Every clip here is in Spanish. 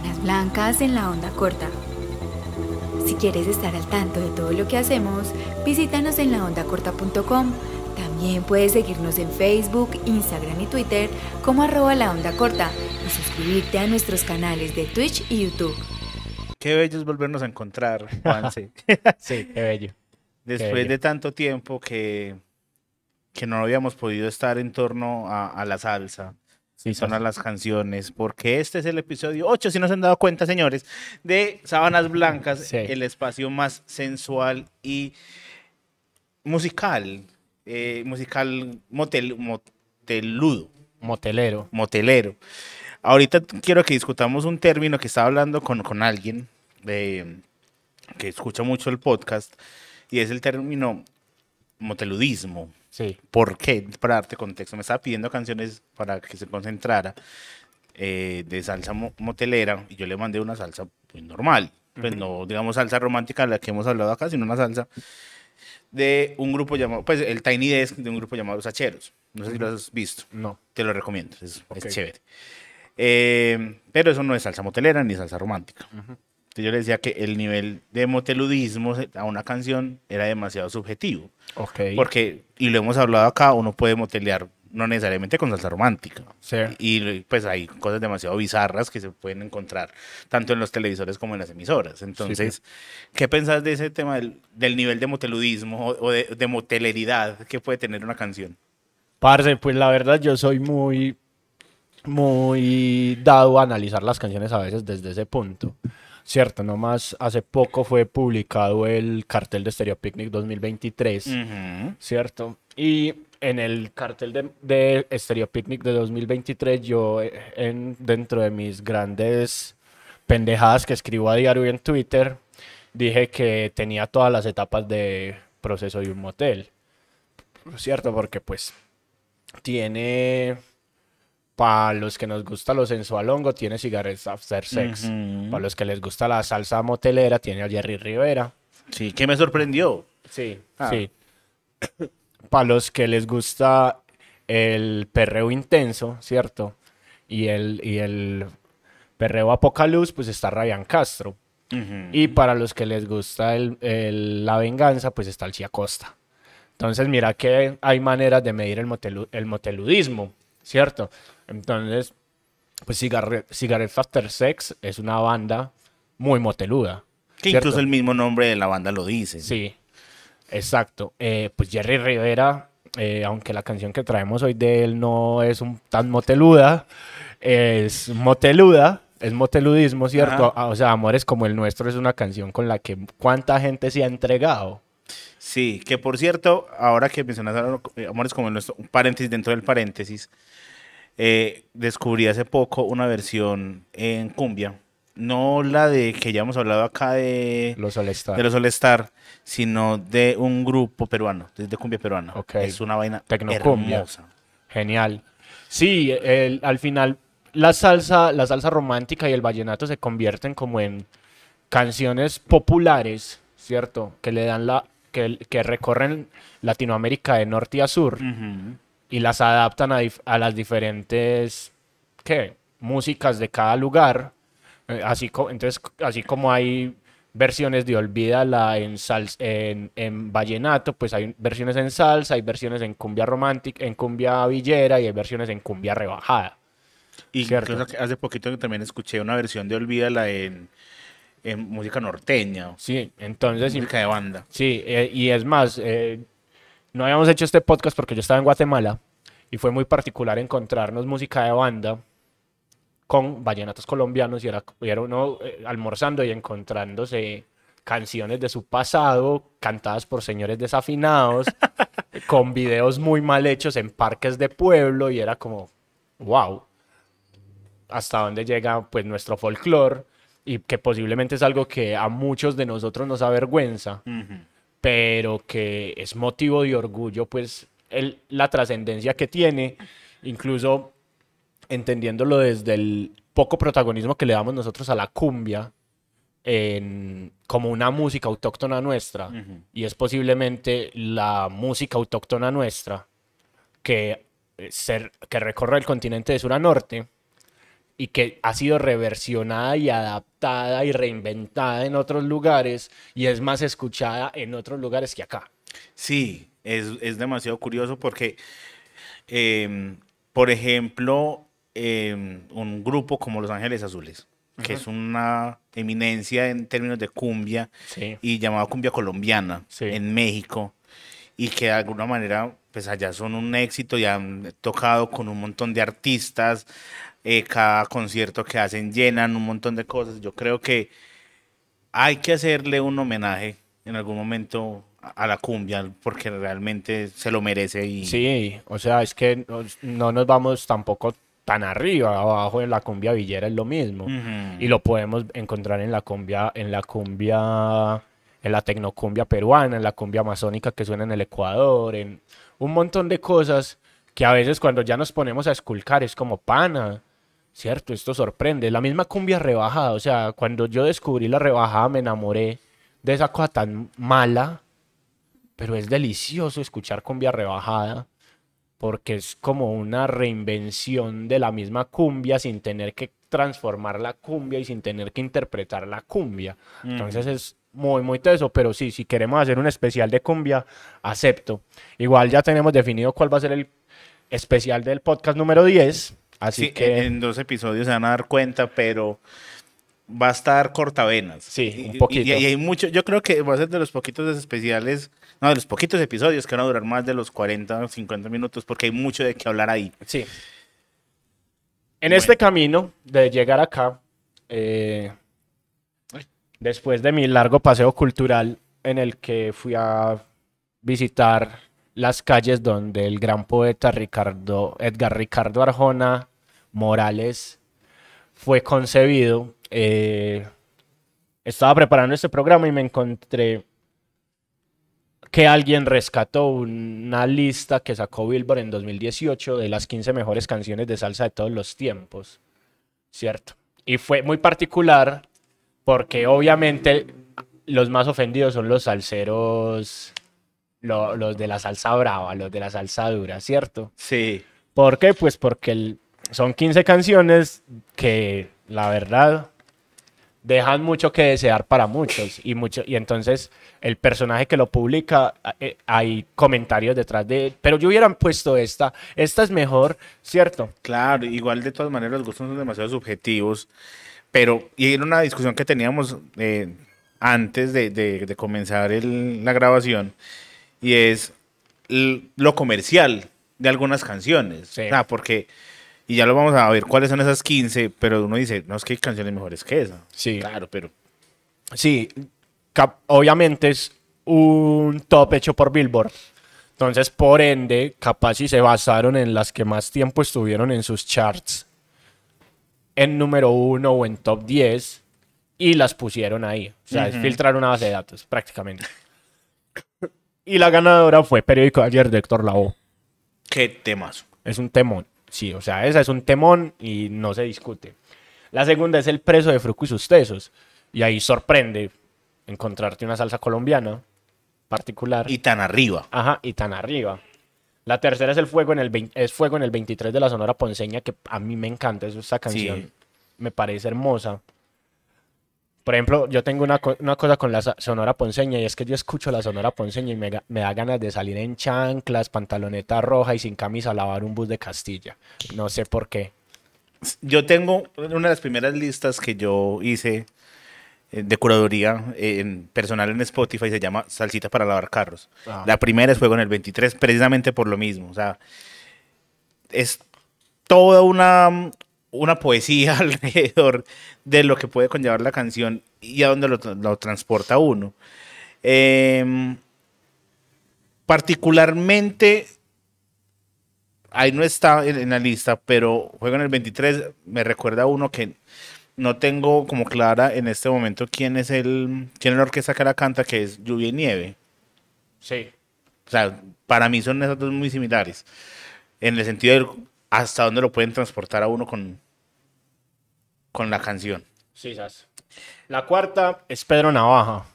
Sábanas Blancas en la onda corta. Si quieres estar al tanto de todo lo que hacemos, visítanos en laondacorta.com. También puedes seguirnos en Facebook, Instagram y Twitter como arroba la onda corta y suscribirte a nuestros canales de Twitch y YouTube. Qué bello es volvernos a encontrar, Juanse. Sí, qué bello. Después bello. de tanto tiempo que, que no habíamos podido estar en torno a, a la salsa, Sí, son a sas- las canciones, porque este es el episodio 8, si no se han dado cuenta, señores, de Sábanas Blancas, Sí. el espacio más sensual y musical, eh, musical motel, moteludo, Motelero. motelero. Ahorita quiero que discutamos un término que estaba hablando con, con alguien de, que escucha mucho el podcast, y es el término moteludismo. Sí. ¿Por qué? Para darte contexto, me estaba pidiendo canciones para que se concentrara eh, de salsa mo- motelera y yo le mandé una salsa pues, normal, pues no digamos salsa romántica, la que hemos hablado acá, sino una salsa de un grupo llamado, pues el Tiny Desk de un grupo llamado Los Hacheros. No sé si lo has visto, No. te lo recomiendo, es, es Ok. chévere. Eh, pero eso no es salsa motelera ni salsa romántica. Entonces yo le decía que el nivel de moteludismo a una canción era demasiado subjetivo. Ok. Porque, y lo hemos hablado acá, uno puede motelear no necesariamente con salsa romántica. Sí. Y pues hay cosas demasiado bizarras que se pueden encontrar tanto en los televisores como en las emisoras. Entonces, ¿qué pensás de ese tema del, del nivel de moteludismo o, o de, de moteleridad que puede tener una canción? Parce, pues la verdad yo soy muy, muy dado a analizar las canciones a veces desde ese punto. Cierto, nomás hace poco fue publicado el cartel de Stereo Picnic 2023, Ujú. ¿cierto? Y en el cartel de, de Stereo Picnic de 2023 yo eh, en, dentro de mis grandes pendejadas que escribo a diario y en Twitter, dije que tenía todas las etapas de proceso de un motel. ¿Cierto? Porque pues tiene, para los que nos gusta lo sensualongo, tiene Cigarettes After Sex. Para los que les gusta la salsa motelera, tiene a Jerry Rivera. Sí, que me sorprendió. Sí, Ah. sí. Para los que les gusta el perreo intenso, ¿cierto? Y el, y el perreo apocaluz, pues está Ryan Castro. Y para los que les gusta el- el- la venganza, pues está el Cia Costa. Entonces, mira que hay maneras de medir el moteludismo, ¿cierto? Entonces, pues Cigarre- Cigarette After Sex es una banda muy moteluda. que ¿cierto? incluso el mismo nombre de la banda lo dice. Sí, exacto. Eh, pues Jerry Rivera, eh, aunque la canción que traemos hoy de él no es un, tan moteluda, es moteluda, es moteludismo, ¿cierto? Ajá. O sea, Amores como el nuestro es una canción con la que cuánta gente se ha entregado. Sí, que por cierto, ahora que mencionas Amores como nuestro, un paréntesis dentro del paréntesis, eh, descubrí hace poco una versión en cumbia, no la de que ya hemos hablado acá de, Los All Star. de los All Star, sino de un grupo peruano, de cumbia peruana. Ok. Es una vaina Tecnocumbia. hermosa. Genial. Sí, el- al final la salsa, la salsa romántica y el vallenato se convierten como en canciones populares, ¿cierto? Que le dan la que, que recorren Latinoamérica de norte a sur. Y las adaptan a, a las diferentes ¿qué? músicas de cada lugar. Eh, Así, entonces, así como hay versiones de Olvídala en, sals- en, en vallenato, pues hay versiones en salsa, hay versiones en cumbia romántica, en cumbia villera y hay versiones en cumbia rebajada. Y Cierto. hace poquito también escuché una versión de Olvídala en, en música norteña, Sí, entonces, música de banda. sí, eh, y es más, eh, no habíamos hecho este podcast porque yo estaba en Guatemala y fue muy particular encontrarnos música de banda con vallenatos colombianos y era, y era uno eh, almorzando y encontrándose canciones de su pasado cantadas por señores desafinados con videos muy mal hechos en parques de pueblo y era como wow hasta dónde llega pues nuestro folclore y que posiblemente es algo que a muchos de nosotros nos avergüenza Ujú. Pero que es motivo de orgullo, pues el- la trascendencia que tiene, incluso entendiéndolo desde el poco protagonismo que le damos nosotros a la cumbia en- como una música autóctona nuestra, Ujú. y es posiblemente la música autóctona nuestra que, eh, ser, que recorre el continente de sur a norte, y que ha sido reversionada y adaptada y reinventada en otros lugares y es más escuchada en otros lugares que acá. Sí, es, es demasiado curioso porque, em, por ejemplo, em, un grupo como Los Ángeles Azules, que es una eminencia en términos de cumbia Sí. y llamada cumbia colombiana Sí. en México y que de alguna manera pues allá son un éxito y han tocado con un montón de artistas, eh, cada concierto que hacen llenan un montón de cosas. Yo creo que hay que hacerle un homenaje en algún momento a la cumbia porque realmente se lo merece y Sí, o sea, es que no, no nos vamos tampoco tan arriba, abajo en la cumbia villera es lo mismo. Y lo podemos encontrar en la cumbia, en la cumbia, en la tecnocumbia peruana, en la cumbia amazónica que suena en el Ecuador, en un montón de cosas que a veces cuando ya nos ponemos a esculcar es como pana, ¿cierto? Esto sorprende. La misma cumbia rebajada, o sea, cuando yo descubrí la rebajada me enamoré de esa cosa tan mala, pero es delicioso escuchar cumbia rebajada porque es como una reinvención de la misma cumbia sin tener que transformar la cumbia y sin tener que interpretar la cumbia. Entonces es muy, muy teso, pero sí, si queremos hacer un especial de cumbia, acepto. Igual ya tenemos definido cuál va a ser el especial del podcast número 10, así Sí, que... en, dos episodios se van a dar cuenta, pero va a estar cortavenas. Sí, un y- poquito. Y, hay mucho, yo creo que va a ser de los poquitos especiales, no, de los poquitos episodios que van a durar más de los 40 o 50 minutos, porque hay mucho de qué hablar ahí. Sí. En este camino de llegar acá, eh, después de mi largo paseo cultural en el que fui a visitar las calles donde el gran poeta Ricardo, Edgar Ricardo Arjona Morales fue concebido, eh, estaba preparando este programa y me encontré que alguien rescató una lista que sacó Billboard en 2018 de las 15 mejores canciones de salsa de todos los tiempos, ¿cierto? Y fue muy particular porque obviamente los más ofendidos son los salseros, lo- los de la salsa brava, los de la salsa dura, ¿cierto? Sí. ¿Por qué? Pues porque el- son 15 canciones que la verdad dejan mucho que desear para muchos. Y mucho y entonces el personaje que lo publica eh, hay comentarios detrás de él, pero yo hubiera puesto esta, esta es mejor, ¿cierto? Claro, igual de todas maneras los gustos son demasiado subjetivos, pero y era una discusión que teníamos eh, antes de, de- de comenzar el- la grabación y es lo comercial de algunas canciones, Sí. O sea, porque y ya lo vamos a ver cuáles son esas 15, pero uno dice, no es que hay canciones mejores que esa. Sí. Claro, pero Sí, obviamente es un top hecho por Billboard. Entonces, por ende, capaz si se basaron en las que más tiempo estuvieron en sus charts en número uno o en top 10 y las pusieron ahí. O sea, es filtrar una base de datos, prácticamente. Y la ganadora fue Periódico de ayer de Héctor Lavoe. qué temazo. Es un temón. Sí, o sea, esa es un temón y no se discute. La segunda es el preso de Fruco y sus tesos. Y ahí sorprende encontrarte una salsa colombiana particular. Y tan arriba. Ajá, y tan arriba. La tercera es el fuego en el 20 es fuego en el 23 de la Sonora Ponceña, que a mí me encanta esta canción. Sí. Me parece hermosa. Por ejemplo, yo tengo una, co- una cosa con la Sonora Ponceña y es que yo escucho la Sonora Ponceña y me, me da ganas de salir en chanclas, pantaloneta roja y sin camisa a lavar un bus de Castilla. No sé por qué. Yo tengo una de las primeras listas que yo hice eh, de curaduría eh, en, personal en Spotify, se llama Salsita para lavar carros. Ah. La primera es Fuego en el 23, precisamente por lo mismo. O sea, es toda una, una poesía alrededor de lo que puede conllevar la canción y a dónde lo, tra- lo transporta uno. Em, particularmente ahí no está en, en la lista, pero juego en el 23 me recuerda a uno que no tengo como clara en este momento quién es el quién es la orquesta que la canta, que es Lluvia y Nieve. Sí. O sea, para mí son esas dos muy similares. En el sentido de hasta dónde lo pueden transportar a uno con, con la canción. Sí, sas. La cuarta es Pedro Navaja.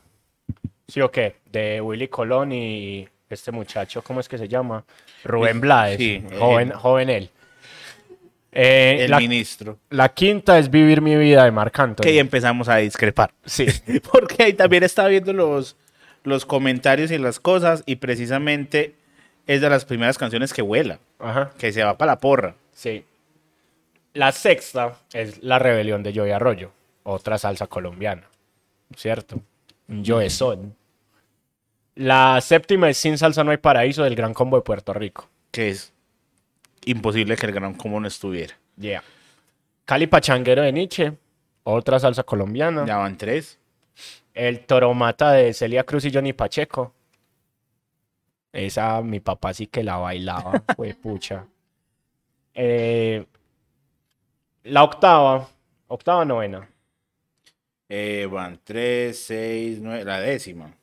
¿Sí o qué? De Willy Colón y este muchacho, ¿cómo es que se llama? Rubén Blades. Sí, joven, joven él. Eh, el la, ministro. la quinta es Vivir mi vida de Marc Anthony. Que ahí empezamos a discrepar. Sí. Porque ahí también estaba viendo los, los comentarios y las cosas y precisamente es de las primeras canciones que vuela, Ajá. que se va para la porra. Sí. La sexta es La Rebelión de Joey Arroyo, otra salsa colombiana, ¿cierto? Joe Son. La séptima es Sin Salsa No Hay Paraíso del Gran Combo de Puerto Rico. Que es imposible que el gran combo no estuviera. Yeah. Cali Pachanguero de Nietzsche, otra salsa colombiana. Ya van tres. El Toromata de Celia Cruz y Johnny Pacheco. Esa mi papá sí que la bailaba, fue pucha. Eh, la octava, octava novena. Eh, van tres, seis, nueve. La décima.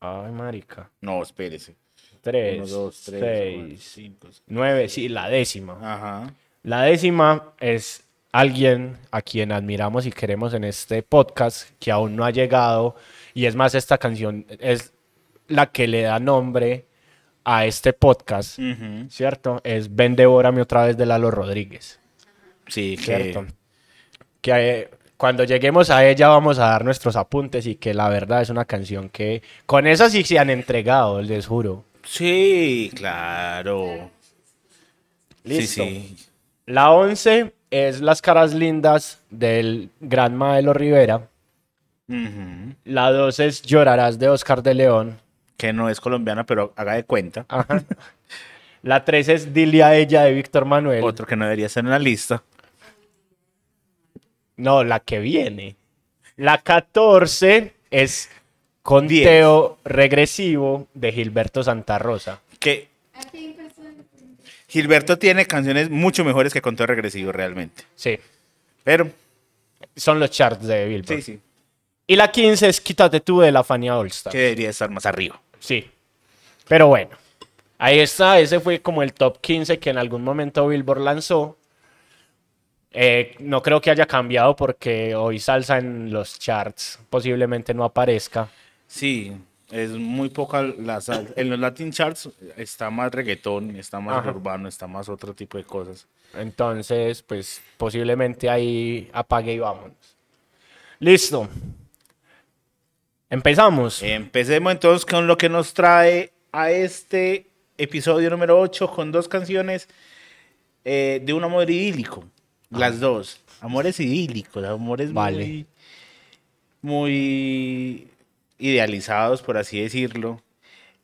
Ay, marica. No, espérese. Tres, Uno, dos, tres, seis, cuatro, cinco. seis. nueve, sí, la décima. Ajá. La décima es alguien a quien admiramos y queremos en este podcast que aún no ha llegado. Y es más, esta canción es la que le da nombre a este podcast. ¿cierto? Es Ven, devórame otra vez de Lalo Rodríguez, Sí, ¿cierto? Que eh, cuando lleguemos a ella vamos a dar nuestros apuntes y que la verdad es una canción que con esa sí se han entregado, les juro. Sí, claro. Listo. Sí, sí. La 11 es Las caras lindas del gran Maelo Rivera. La 12 es Llorarás de Oscar de León. Que no es colombiana, pero haga de cuenta. Ajá. La 13 es Dile a ella de Víctor Manuel. Otro que no debería estar en la lista. No, la que viene. La 14 es Conteo regresivo de Gilberto Santa Rosa. Que Gilberto tiene canciones mucho mejores que Conteo Regresivo realmente. Sí, Pero, son los charts de Billboard. sí, sí. Y la 15 es Quítate tú de la Fania All. Que debería estar más arriba. Sí. Pero bueno, ahí está. Ese fue como el top 15 que en algún momento Billboard lanzó. Eh, no creo que haya cambiado porque hoy salsa en los charts posiblemente no aparezca. Sí, es muy poca la sal- En los Latin Charts está más reggaetón, está más Ajá. urbano, está más otro tipo de cosas. Entonces, pues posiblemente ahí apague y vámonos. Listo. Empezamos. Empecemos entonces con lo que nos trae a este episodio número 8 con dos canciones eh, de un amor idílico. Las dos. Amores idílicos, amores Vale. muy, muy idealizados, por así decirlo.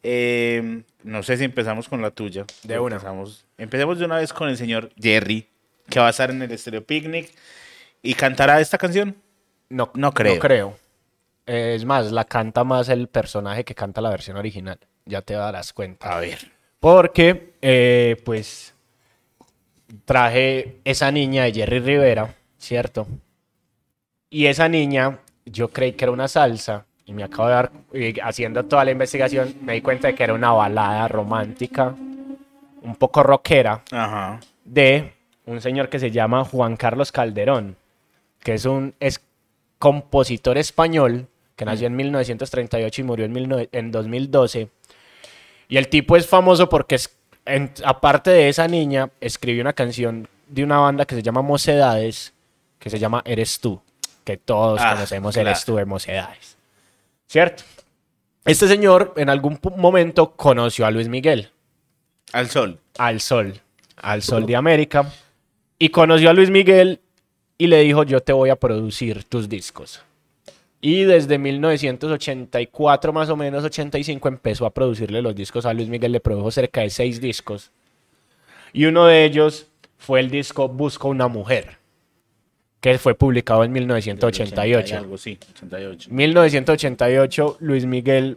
Eh, no sé si empezamos con la tuya. De una. Empezamos, empecemos de una vez con el señor Jerry, que va a estar en el Stereo Picnic y cantará esta canción. No, no creo. No creo. Eh, es más, la canta más el personaje que canta la versión original. Ya te darás cuenta. A ver. Porque, eh, pues, traje esa niña de Jerry Rivera, ¿cierto? Y esa niña, yo creí que era una salsa, y me acabo de dar, y haciendo toda la investigación, me di cuenta de que era una balada romántica, un poco rockera, Ajá. de un señor que se llama Juan Carlos Calderón, que es un es compositor español que nació en 1938 y murió en, 19 en 2012. Y el tipo es famoso porque, es, en- aparte de esa niña, escribió una canción de una banda que se llama Mocedades, que se llama Eres tú, que todos Ah, conocemos claro. Eres tú de Mocedades. ¿Cierto? Este señor en algún momento conoció a Luis Miguel Al sol. al sol, al sol de América, y conoció a Luis Miguel y le dijo, yo te voy a producir tus discos. Y desde 1984 más o menos, 85, empezó a producirle los discos a Luis Miguel, le produjo cerca de seis discos. Y uno de ellos fue el disco Busco una mujer, que fue publicado en 1988. Algo, sí, 88. 1988, Luis Miguel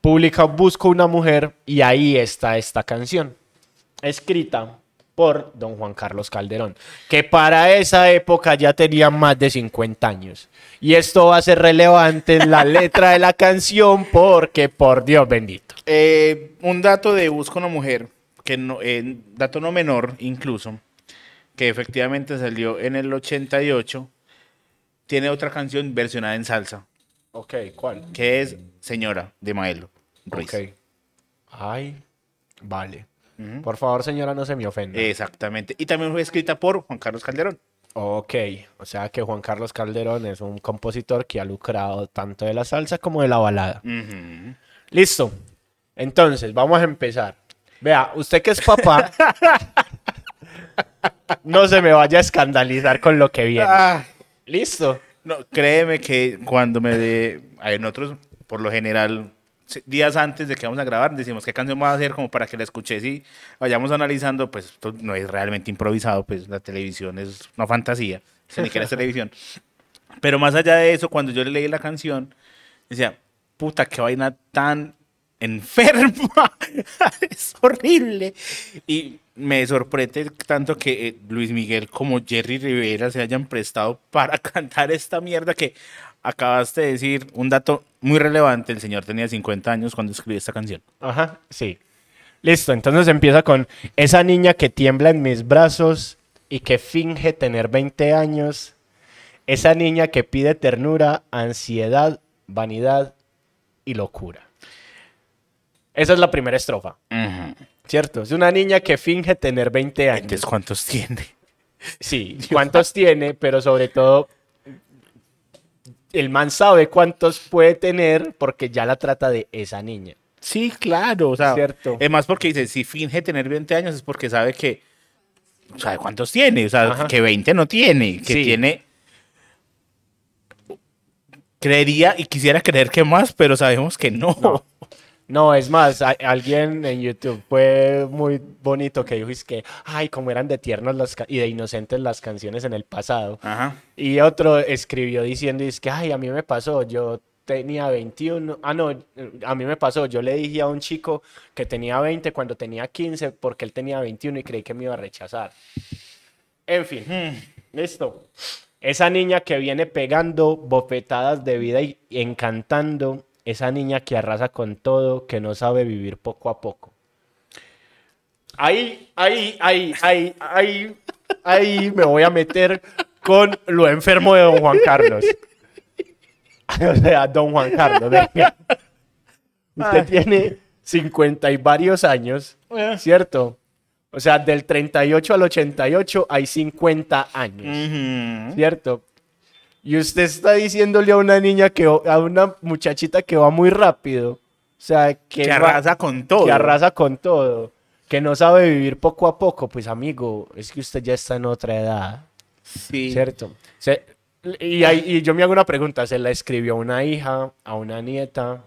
publica Busco una mujer y ahí está esta canción, escrita por don Juan Carlos Calderón, que para esa época ya tenía más de 50 años. Y esto va a ser relevante en la letra de la canción porque, por Dios bendito. Eh, un dato de Busco una mujer, que no, eh, dato no menor incluso, que efectivamente salió en el 88, tiene otra canción versionada en salsa, Ok, ¿cuál? que es Señora de Maelo Ruiz. Ok. Ay, vale. Por favor, señora, no se me ofenda. Exactamente. Y también fue escrita por Juan Carlos Calderón. Ok, o sea que Juan Carlos Calderón es un compositor que ha lucrado tanto de la salsa como de la balada. Listo. Entonces, vamos a empezar. Vea, usted que es papá, no se me vaya a escandalizar con lo que viene. Ah, Listo. no, créeme que cuando me de... a ver, nosotros, por lo general, días antes de que vamos a grabar, decimos qué canción va a hacer como para que la escuches y vayamos analizando, pues esto no es realmente improvisado, pues la televisión es una fantasía, eso ni siquiera es televisión. Pero más allá de eso, cuando yo le leí la canción, decía, puta, qué vaina tan enferma, es horrible. Y me sorprende tanto que eh, Luis Miguel como Jerry Rivera se hayan prestado para cantar esta mierda que acabaste de decir. Un dato muy relevante, el señor tenía 50 años cuando escribió esta canción. Ajá, sí. Listo, entonces empieza con esa niña que tiembla en mis brazos y que finge tener 20 años. Esa niña que pide ternura, ansiedad, vanidad y locura. Esa es la primera estrofa, ¿cierto? Es una niña que finge tener 20 años. ¿cuántos tiene? Sí, cuántos tiene, pero sobre todo el man sabe cuántos puede tener porque ya la trata de esa niña. Sí, claro. O sea, Cierto. es más porque dice, si finge tener 20 años es porque sabe que, sabe cuántos tiene, o sea, Ajá. que 20 no tiene, que Sí. tiene, creería y quisiera creer que más, pero sabemos que no. No. No, es más, a- alguien en YouTube fue muy bonito que dijo es que, ay, como eran de tiernos las y de inocentes las canciones en el pasado. Ajá. Y otro escribió diciendo, es que, ay, a mí me pasó, yo tenía 21, ah, no, a mí me pasó, yo le dije a un chico que tenía 20 cuando tenía 15 porque él tenía 21 y creí que me iba a rechazar. En fin, listo. Esa niña que viene pegando bofetadas de vida y encantando, esa niña que arrasa con todo, que no sabe vivir poco a poco. Ahí, ahí, ahí, ahí, ahí, ahí me voy a meter con lo enfermo de don Juan Carlos. O sea, don Juan Carlos, venga. Usted tiene 50 y varios años, ¿cierto? O sea, del 38 al 88 hay 50 años. ¿cierto? Y usted está diciéndole a una niña que, a una muchachita que va muy rápido, o sea, que, Que va- arrasa con todo. que arrasa con todo, que no sabe vivir poco a poco, pues amigo, es que usted ya está en otra edad, Sí. ¿cierto? Se- y, y yo me hago una pregunta, ¿se la escribió a una hija, a una nieta?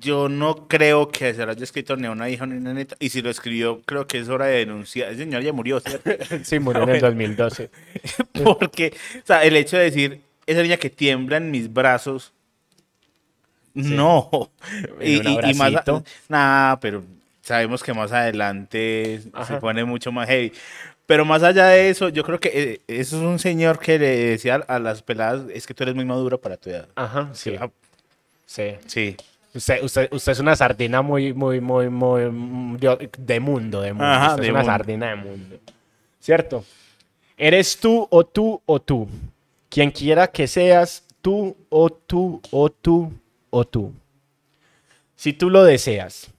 Yo no creo que se lo haya escrito ni a una hija ni a una neta. Y si lo escribió, creo que es hora de denunciar. El señor ya murió, ¿cierto? Sí, murió en el 2012. Porque, o sea, el hecho de decir, esa niña que tiembla en mis brazos. No. Un más. Nah, pero sabemos que más adelante se pone mucho más heavy. Pero más allá de eso, yo creo que eh, eso es un señor que le decía a las peladas: es que tú eres muy madura para tu edad. Ajá, sí. Ah, Sí. Sí. Usted, usted, usted es una sardina muy, muy, muy, muy mm, de, de mundo, de mundo. Ajá, usted de es una mundo. sardina de mundo. ¿Cierto? Eres tú o tú o tú. Quien quiera que seas, tú o tú o tú o tú. Si tú lo deseas.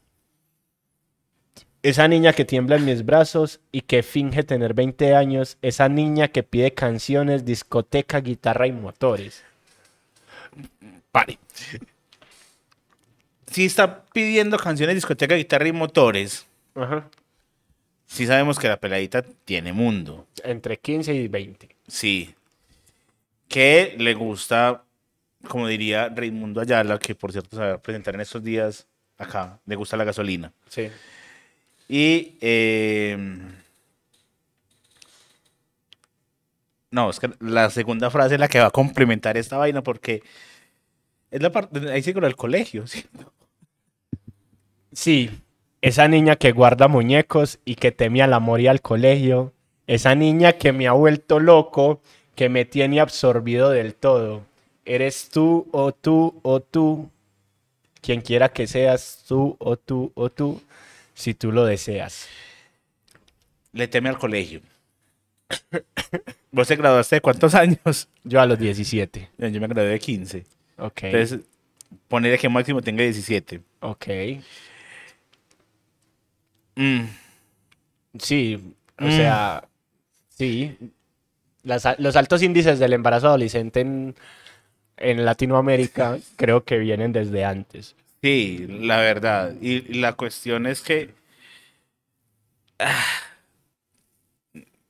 Esa niña que tiembla en mis brazos y que finge tener 20 años, esa niña que pide canciones, discoteca, guitarra y motores. Pare. Si está pidiendo canciones, discoteca, guitarra y motores, Ajá. sí sabemos que la peladita tiene mundo. Entre 15 y 20. Sí. Que le gusta, como diría Raimundo Ayala, que por cierto se va a presentar en estos días acá, le gusta la gasolina. Sí. Y. eh, no, es que la segunda frase es la que va a complementar esta vaina porque es la parte. Ahí sí con el colegio, ¿sí? Sí, esa niña que guarda muñecos y que teme al amor y al colegio. Esa niña que me ha vuelto loco, que me tiene absorbido del todo. Eres tú o tú o tú. Quien quiera que seas tú o tú o tú, si tú lo deseas. Le teme al colegio. ¿Vos te graduaste de cuántos años? Yo a los 17. Yo me gradué de 15. Ok. Entonces, ponerle que máximo tenga 17. ok. Mm, Sí, o Mm. sea, sí. Las los altos índices del embarazo adolescente en, en Latinoamérica creo que vienen desde antes. sí, la verdad. Y, la cuestión es que. ah,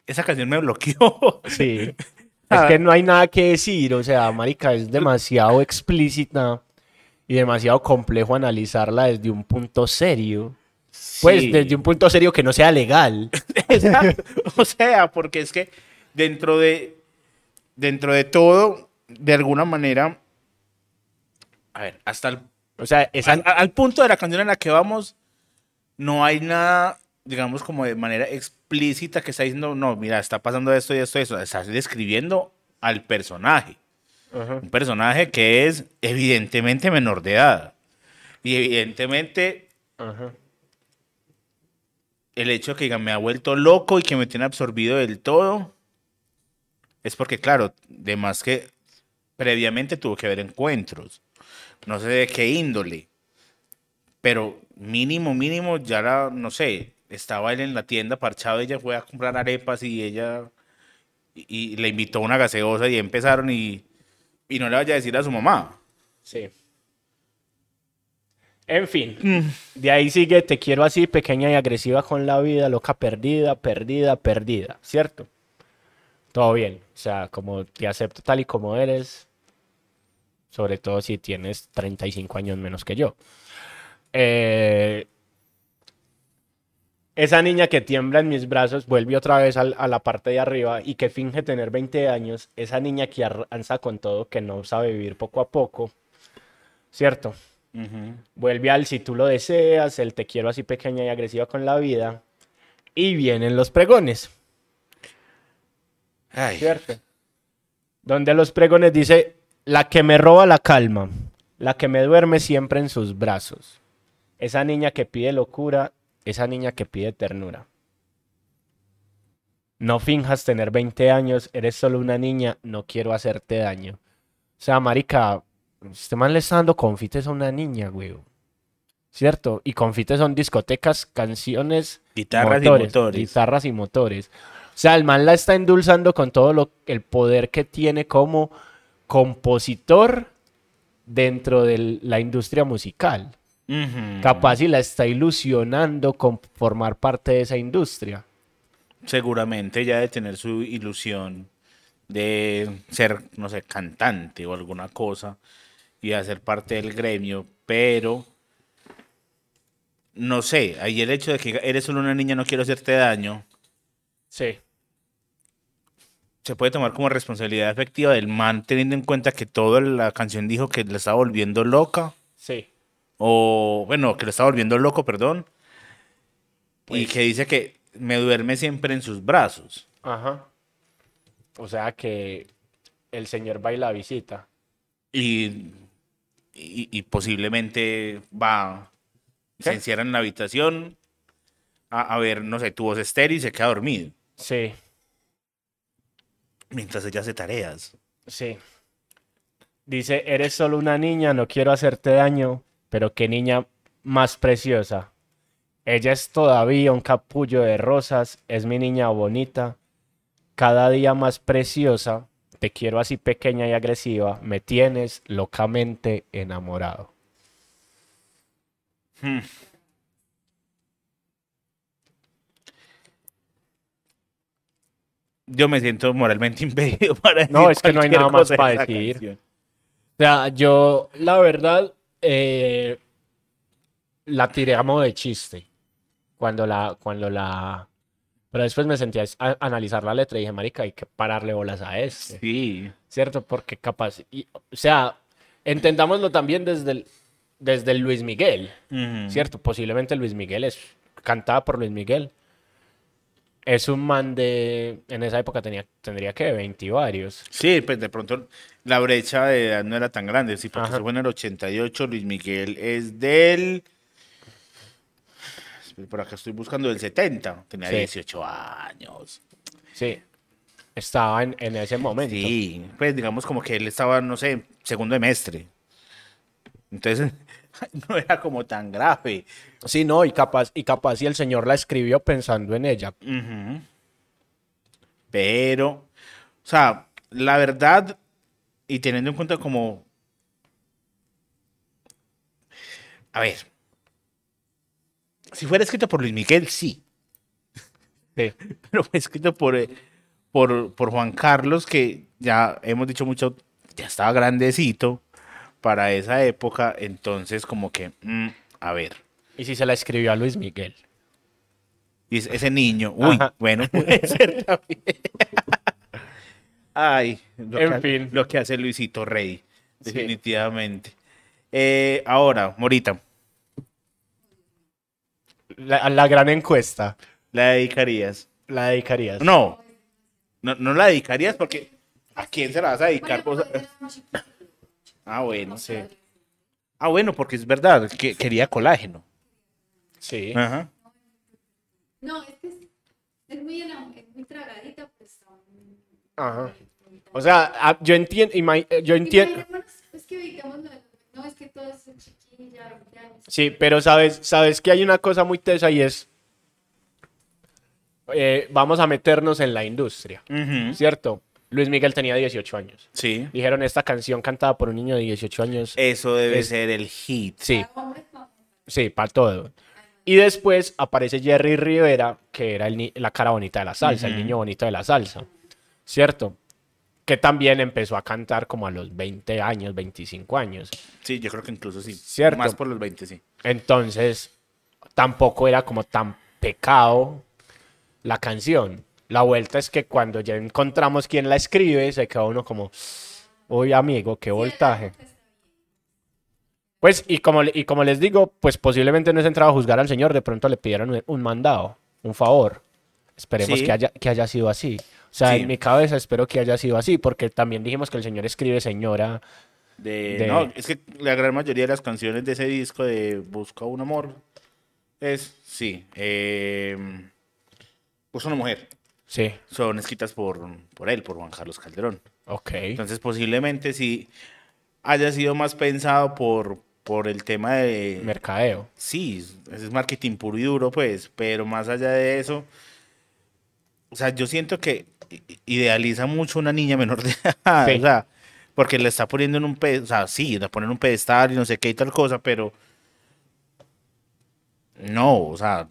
esa canción me bloqueó. Sí. Ah. Es que no hay nada que decir, o sea, marica, es demasiado explícita y demasiado complejo analizarla desde un punto serio. Pues Sí. desde un punto serio que no sea legal. Exacto. O sea, porque es que dentro de dentro de todo, de alguna manera, a ver, hasta el, O sea, al, al punto de la canción en la que vamos, no hay nada, digamos, como de manera explícita que está diciendo, no, mira, está pasando esto y esto y eso. Está describiendo al personaje. Un personaje que es evidentemente menor de edad. Y evidentemente Ajá. El hecho de que me ha vuelto loco y que me tiene absorbido del todo, es porque, claro, de más que previamente tuvo que haber encuentros. No sé de qué índole. Pero mínimo, mínimo, ya no sé, estaba él en la tienda parchado, ella fue a comprar arepas y ella, y, y le invitó una gaseosa y empezaron y, y no le vaya a decir a su mamá. Sí. En fin, de ahí sigue Te quiero así, pequeña y agresiva con la vida, loca perdida, perdida, perdida, ¿cierto? Todo bien, o sea, como te acepto tal y como eres, sobre todo si tienes 35 años menos que yo. Eh, esa niña que tiembla en mis brazos vuelve otra vez al- a la parte de arriba y que finge tener 20 años, esa niña que avanza con todo, que no sabe vivir poco a poco, ¿cierto? Vuelve al si tú lo deseas, el te quiero así pequeña y agresiva con la vida. Y vienen los pregones, Ay, ¿cierto? Donde los pregones dice, la que me roba la calma, la que me duerme siempre en sus brazos. Esa niña que pide locura, esa niña que pide ternura. No finjas tener 20 años, eres solo una niña, no quiero hacerte daño. O sea, marica, este man le está dando confites a una niña, güey. ¿Cierto? Y confites son discotecas, canciones, guitarras motores, y motores. Guitarras y motores. O sea, el man la está endulzando con todo lo, el poder que tiene como compositor dentro de la industria musical. Capaz y la está ilusionando con formar parte de esa industria. seguramente ya de tener su ilusión de ser, no sé, cantante o alguna cosa y hacer parte del gremio, pero no sé, ahí el hecho de que eres solo una niña, no quiero hacerte daño, Sí. se puede tomar como responsabilidad efectiva del man teniendo en cuenta que toda la canción dijo que la estaba volviendo loca, Sí. o bueno, que lo estaba volviendo loco, perdón, y Pues- que dice que me duerme siempre en sus brazos. Ajá. O sea que el señor va y la visita. y, y, y posiblemente va, se encierra en la habitación a, a ver, no sé, tu voz estéril y se queda dormido Sí, mientras ella hace tareas. sí. Dice, eres solo una niña, no quiero hacerte daño, pero qué niña más preciosa. Ella es todavía un capullo de rosas, es mi niña bonita, cada día más preciosa, te quiero así pequeña y agresiva, me tienes locamente enamorado. Hmm. Yo me siento moralmente impedido para decir No, es que no hay nada más de para decir. canción. O sea, yo, la verdad, eh, la tiré a modo de chiste. Cuando la, cuando la. Pero después me sentí a, a analizar la letra y dije, marica, hay que pararle bolas a este. Sí, ¿Cierto? Porque capaz. y, o sea, entendámoslo también desde el, desde el Luis Miguel. Ujú. ¿Cierto? Posiblemente Luis Miguel es cantada por Luis Miguel. Es un man de. En esa época tenía, tendría que 20 y varios. Sí, pues de pronto la brecha de edad no era tan grande. Sí, porque Ajá. eso fue en el 88. Luis Miguel es del. Por acá estoy buscando del 70. Tenía Sí. 18 años. Sí. Estaba en, en ese momento. Sí, pues digamos como que él estaba, no sé, segundo semestre. Entonces, no era como tan grave. Sí, no, y capaz, y capaz si el señor la escribió pensando en ella. Pero, o sea, la verdad, y teniendo en cuenta como... A ver. Si fuera escrito por Luis Miguel, sí. Sí. Pero fue escrito por, eh, por, por Juan Carlos, que ya hemos dicho mucho, ya estaba grandecito para esa época. Entonces, como que, mm, a ver. Y si se la escribió a Luis Miguel. Y es- ese niño, uy, Ajá. bueno, puede ser también. Ay, lo, En que, fin. lo que hace Luisito Rey, Sí. definitivamente. Eh, ahora, Morita, La, la gran encuesta. ¿la dedicarías? La dedicarías. No, no, no la dedicarías porque ¿a quién se la vas a dedicar? Vos- Ah, bueno, sí. Ah, bueno, porque es verdad, que quería colágeno. Sí. Ajá. No, es que es, es muy, es muy tragadita, pues. Ajá. O sea, ah, yo entiendo, yo entiendo. Es que digamos, no, es que todo es Sí, pero sabes, sabes que hay una cosa muy tesa y es, eh, vamos a meternos en la industria. ¿cierto? Luis Miguel tenía 18 años. Sí. Dijeron esta canción cantada por un niño de 18 años. Eso debe Es- ser el hit. Sí, sí, para todo. Y después aparece Jerry Rivera, que era el la cara bonita de la salsa, el niño bonito de la salsa, ¿cierto? Que también empezó a cantar como a los 20 años, 25 años. Sí, yo creo que incluso sí. Cierto. Más por los 20, sí. Entonces, tampoco era como tan pecado la canción. La vuelta es que cuando ya encontramos quién la escribe, se queda uno como, uy, amigo, qué voltaje. Pues, y como, y como les digo, pues posiblemente no es entrado a juzgar al señor, de pronto le pidieron un, un mandado, un favor. Esperemos Sí. que, haya, que haya sido así. O sea, Sí. en mi cabeza espero que haya sido así, porque también dijimos que el señor escribe señora. De, De- No, es que la gran mayoría de las canciones de ese disco de Busca un amor es, sí, eh, una mujer. Sí, Son escritas por, por él, por Juan Carlos Calderón. ok. Entonces posiblemente sí haya sido más pensado por, por el tema de... Mercadeo. Sí, es marketing puro y duro, pues, pero más allá de eso, o sea, yo siento que idealiza mucho una niña menor de edad, Sí. o sea, porque le está poniendo en un pedestal, o sea, sí, la ponen en un pedestal y no sé qué y tal cosa, pero no, o sea,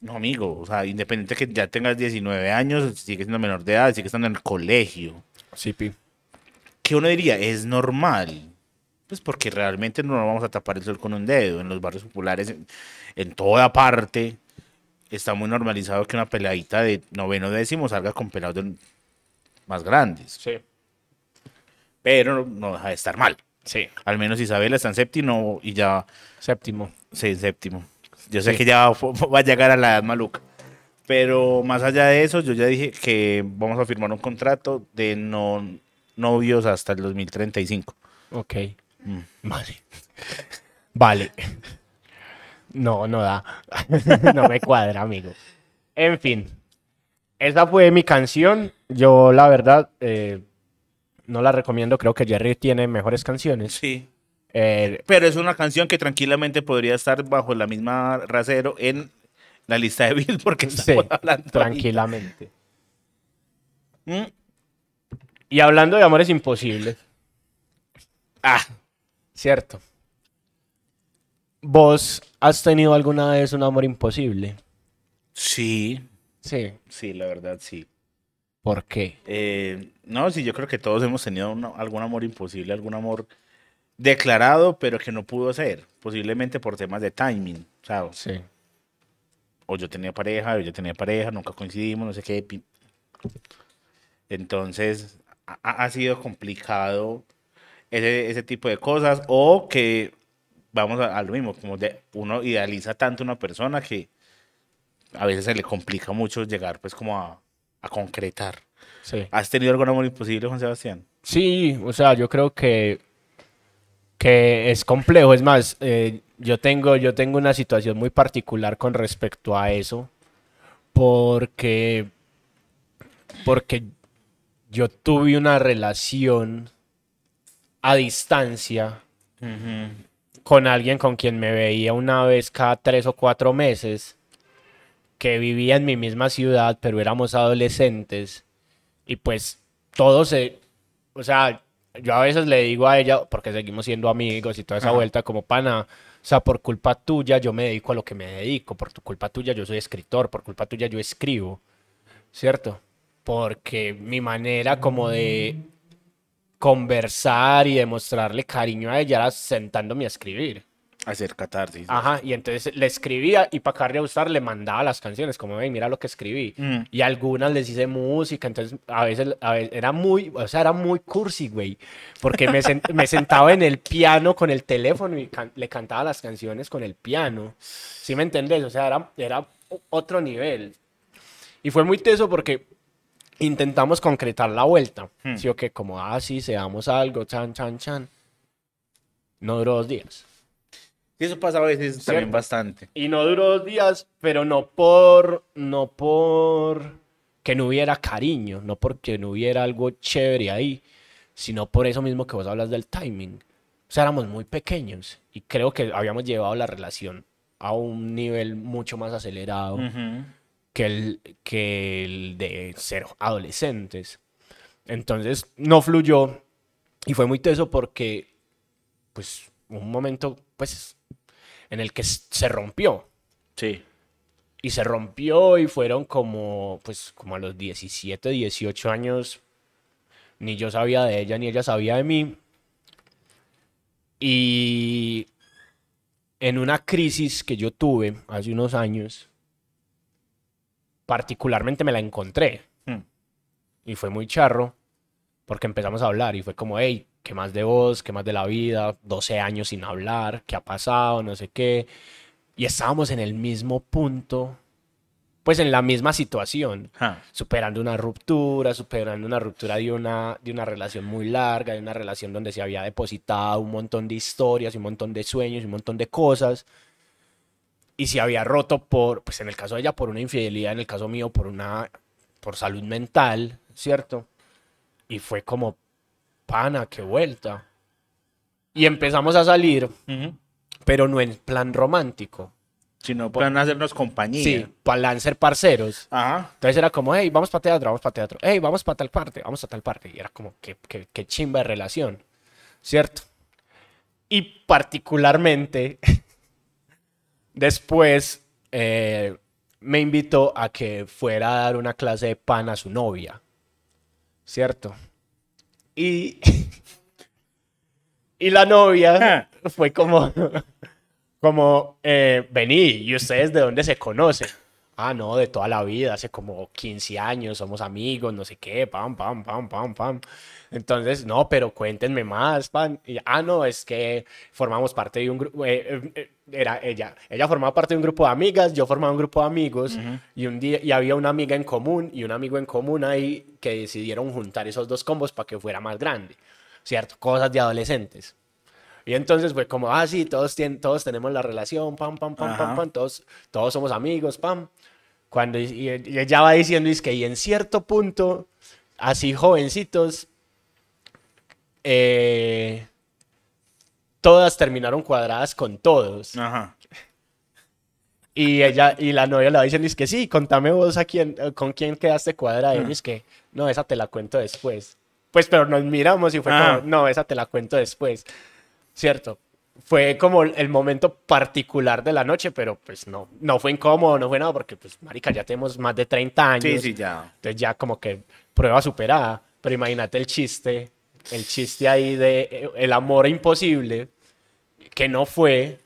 no, amigo, o sea, independiente que ya tengas 19 años, sigue siendo menor de edad, sigue estando en el colegio. Sí, pi. ¿Qué uno diría? Es normal. Pues porque realmente no nos vamos a tapar el sol con un dedo. En los barrios populares, en, en toda parte, está muy normalizado que una peladita de noveno décimo salga con pelados de- más grandes. Sí. Pero no deja de estar mal. Sí. Al menos Isabela está en séptimo y ya Séptimo. sí, séptimo. Yo sé Sí. que ya va a llegar a la edad maluca. Pero más allá de eso, yo ya dije que vamos a firmar un contrato de no novios hasta el 2035. Ok. Mm. Vale. Vale. No, no da. no me cuadra, amigo. En fin. Esa fue mi canción. Yo, la verdad, eh, no la recomiendo. Creo que Jerry tiene mejores canciones. Sí. Eh, Pero es una canción que tranquilamente podría estar bajo la misma rasero en la lista de Bill porque sí, estamos hablando ahí. tranquilamente. Mm. Y hablando de amores imposibles, Ah, cierto. ¿Vos has tenido alguna vez un amor imposible? sí, Sí. sí, la verdad, sí. ¿Por qué? Eh, no, sí, yo creo que todos hemos tenido algún amor imposible, algún amor declarado, pero que no pudo ser, posiblemente por temas de timing, ¿sabes? Sí. O yo tenía pareja, o yo tenía pareja, nunca coincidimos, no sé qué. Entonces, ha, ha sido complicado ese, ese tipo de cosas, o que vamos a, a lo mismo, como de, uno idealiza tanto a una persona que a veces se le complica mucho llegar pues como a, a concretar. Sí. ¿Has tenido algún amor imposible, Juan Sebastián? Sí, o sea, yo creo que, que es complejo. Es más, eh, yo, tengo, yo tengo una situación muy particular con respecto a eso. Porque, porque yo tuve una relación a distancia con alguien con quien me veía una vez cada tres o cuatro meses, que vivía en mi misma ciudad, pero éramos adolescentes, y pues todo se, o sea, yo a veces le digo a ella, porque seguimos siendo amigos y toda esa Ajá. vuelta como pana, o sea, por culpa tuya yo me dedico a lo que me dedico, por tu culpa tuya yo soy escritor, por culpa tuya yo escribo, ¿cierto? Porque mi manera como de conversar y demostrarle cariño a ella era sentándome a escribir. Hacer catarsis. Ajá, y entonces le escribía y para acabarle a gustar le mandaba las canciones, como ven, mira lo que escribí. Mm. Y algunas les hice música, entonces a veces, a veces era muy, o sea, era muy cursi, güey, porque me, sen- me sentaba en el piano con el teléfono y can- le cantaba las canciones con el piano. ¿Sí me entendés? O sea, era, era otro nivel. Y fue muy teso porque intentamos concretar la vuelta. Hmm. Sí o que como, ah, sí, seamos algo, chan, chan, chan. No duró dos días. Eso pasa a veces Cierto. también bastante. Y no duró dos días, pero no por, no por que no hubiera cariño, no porque no hubiera algo chévere ahí, sino por eso mismo que vos hablas del timing. O sea, éramos muy pequeños y creo que habíamos llevado la relación a un nivel mucho más acelerado Ujú. Que el, que el de ser adolescentes. Entonces no fluyó y fue muy teso porque, pues, un momento, pues, en el que se rompió. Sí. Y se rompió y fueron como, pues, como a los 17, 18 años. Ni yo sabía de ella, ni ella sabía de mí. Y en una crisis que yo tuve hace unos años, particularmente me la encontré. Hmm. Y fue muy charro, porque empezamos a hablar y fue como, hey, ¿qué más de vos? ¿Qué más de la vida? 12 años sin hablar, ¿qué ha pasado? No sé qué. Y estábamos en el mismo punto, pues en la misma situación, Ja. superando una ruptura, superando una ruptura de una, de una relación muy larga, de una relación donde se había depositado un montón de historias, un montón de sueños, un montón de cosas. Y se había roto por, pues en el caso de ella, por una infidelidad, en el caso mío, por una, por salud mental, ¿cierto? Y fue como, pana, qué vuelta. Y empezamos a salir, Ujú. pero no en plan romántico. Si no pueden hacernos compañía. Sí, para ser parceros. Ajá. Entonces era como, hey, vamos para teatro, vamos para teatro. Hey, vamos para tal parte, vamos a tal parte. Y era como, qué, qué, qué chimba de relación, ¿cierto? Y particularmente, después eh, me invitó a que fuera a dar una clase de pan a su novia, ¿cierto? Y, y la novia fue como, como, eh, vení, ¿y ustedes de dónde se conocen? Ah, no, de toda la vida, hace como 15 años, somos amigos, no sé qué, pam, pam, pam, pam, pam. Entonces, no, pero cuéntenme más, pan. Y, ah, no, es que formamos parte de un grupo, eh, eh, eh, era ella, ella formaba parte de un grupo de amigas, yo formaba un grupo de amigos, y un día, y había una amiga en común y un amigo en común ahí que decidieron juntar esos dos combos para que fuera más grande, ¿cierto? Cosas de adolescentes. Y entonces fue como, ah, sí, todos, tienen, todos tenemos la relación, pam, pam, pam, pam, Ajá. pam, todos, todos somos amigos, pam. Cuando y, y ella va diciendo, es que y en cierto punto, así jovencitos, eh, todas terminaron cuadradas con todos. Ajá. Y ella, y la novia le va diciendo, es que sí, contame vos a quién, eh, con quién quedaste cuadrada. Y es que, no, esa te la cuento después. Pues, pero nos miramos y fue Ah. como, no, esa te la cuento después. ¿Cierto? Fue como el momento particular de la noche, pero pues no, no fue incómodo, no fue nada, porque pues, marica, ya tenemos más de 30 años. Sí, sí, ya. Entonces ya como que prueba superada. Pero imagínate el chiste, el chiste ahí de eh, el amor imposible, que no fue,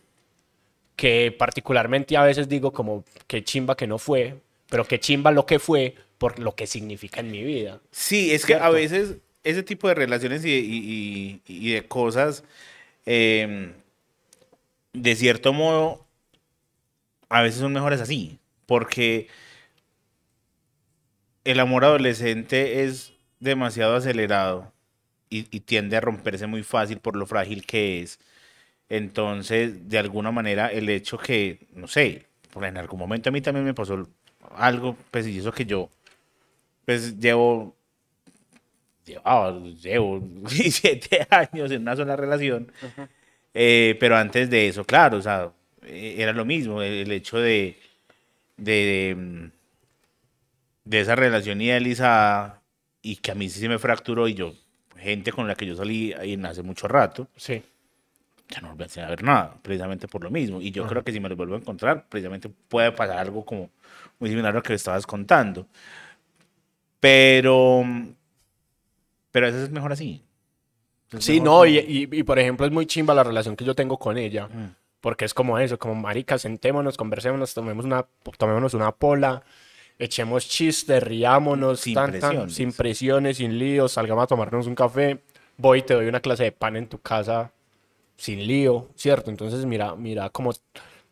que particularmente a veces digo como que chimba que no fue, pero que chimba lo que fue por lo que significa en mi vida. Sí, es que a ¿Cierto? veces ese tipo de relaciones y, y- y- y de cosas, eh, de cierto modo, a veces son mejores así, porque el amor adolescente es demasiado acelerado y, y tiende a romperse muy fácil por lo frágil que es. Entonces, de alguna manera, el hecho que, no sé, en algún momento a mí también me pasó algo, pues, y eso que yo, pues, llevo llevaba, llevo 17 años en una sola relación. Eh, pero antes de eso, claro, o sea, eh, era lo mismo, el, el hecho de, de, de, mm, de esa relación idealizada y que a mí sí se me fracturó y yo, gente con la que yo salí ahí hace mucho rato, Sí. ya no volví a ver nada, precisamente por lo mismo. Y yo creo que si me lo vuelvo a encontrar, precisamente puede pasar algo como muy similar a lo que estabas contando. Pero, pero a veces es mejor así. Es Sí, mejor no, como- y, y- y, por ejemplo es muy chimba la relación que yo tengo con ella, Mm. porque es como eso, como marica, sentémonos, conversémonos, tomemos una, tomémonos una pola, echemos chistes, riámonos, Sin tan, tan, presiones. sin presiones, sin líos, salgamos a tomarnos un café, voy y te doy una clase de pan en tu casa, sin lío, ¿cierto? Entonces mira, mira como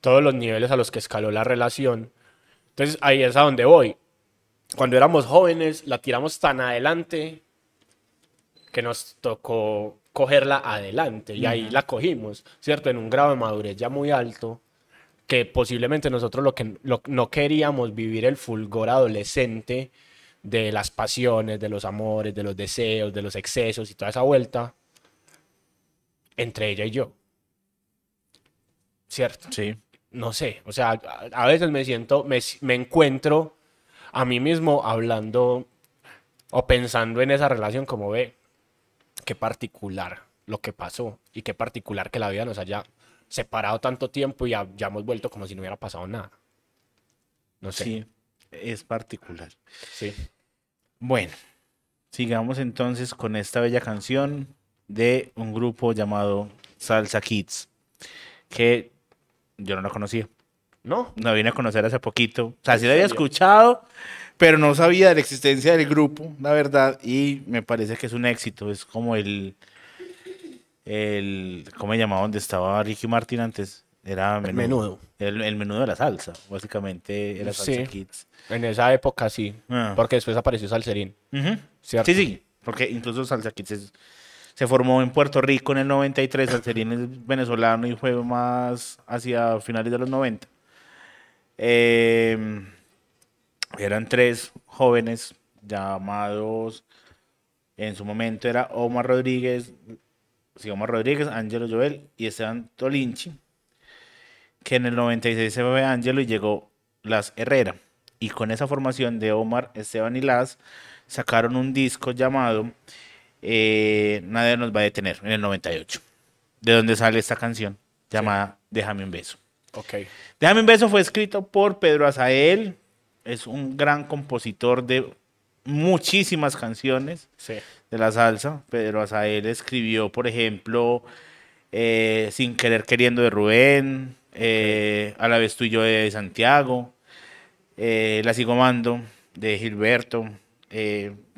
todos los niveles a los que escaló la relación. Entonces ahí es a donde voy. Cuando éramos jóvenes, la tiramos tan adelante que nos tocó cogerla adelante y ahí la cogimos, ¿cierto? En un grado de madurez ya muy alto, que posiblemente nosotros lo que lo- no queríamos vivir el fulgor adolescente de las pasiones, de los amores, de los deseos, de los excesos y toda esa vuelta entre ella y yo. ¿Cierto? Sí. no sé, o sea, a, a veces me siento, me, me encuentro a mí mismo hablando o pensando en esa relación como ve, qué particular lo que pasó y qué particular que la vida nos haya separado tanto tiempo y ya, ya hemos vuelto como si no hubiera pasado nada. No sé. Sí, es particular. sí. Bueno, sigamos entonces con esta bella canción de un grupo llamado Salsa Kids, que yo no la conocía. ¿No? La vine a conocer hace poquito. O sea, ¿En sí la había escuchado, pero no sabía de la existencia del grupo, la verdad. Y me parece que es un éxito. Es como el. el ¿Cómo se llamaba? Donde estaba Ricky Martin antes. Era menudo. Menudo. El, el menudo de la salsa, básicamente era Salsa Sí. Kids. En esa época sí. Ah. Porque después apareció Salserín. Sí, sí, porque incluso Salsa Kids es- se formó en Puerto Rico en el 93, Salserín es venezolano y fue más hacia finales de los 90. Eh, eran tres jóvenes llamados, en su momento era Omar Rodríguez, sí, Omar Rodríguez, Ángelo Joel y Esteban Tolinchi, que en el 96 se fue Ángelo y llegó Las Herrera. Y con esa formación de Omar, Esteban y Las, sacaron un disco llamado eh, Nadie nos va a detener, en el 98. De donde sale esta canción llamada Déjame un beso. Ok. Déjame un beso fue escrito por Pedro Azael. Es un gran compositor de muchísimas canciones Sí. de la salsa. Pedro Azael escribió, por ejemplo, eh, Sin querer queriendo de Rubén, eh, A la vez tú y yo de Santiago, eh, La sigo amando de Gilberto,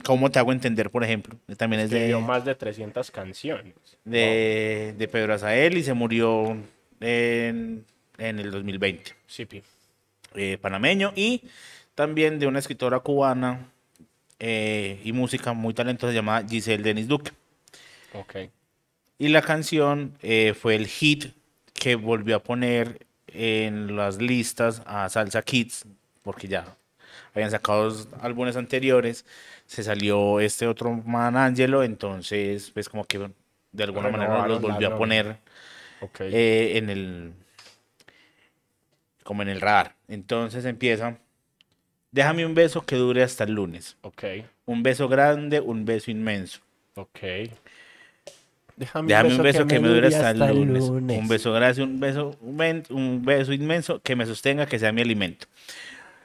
¿Cómo te hago entender, por ejemplo? También es de, Escribió más de 300 canciones. de, de Pedro Azael y se murió en, en el 2020 Sí, pi. eh, panameño y también de una escritora cubana eh, y música muy talentosa llamada Giselle Denis Duque. Ok. Y la canción eh, fue el hit que volvió a poner en las listas a Salsa Kids, porque ya habían sacado dos álbumes anteriores, se salió este otro Man Angelo, entonces pues como que de alguna manera los volvió a poner en el como en el radar. Entonces empieza, déjame un beso que dure hasta el lunes. ok. Un beso grande, un beso inmenso. Ok. Déjame, Déjame un beso que me dure hasta el lunes. Un beso grande, un beso, un, men- un beso inmenso que me sostenga, que sea mi alimento.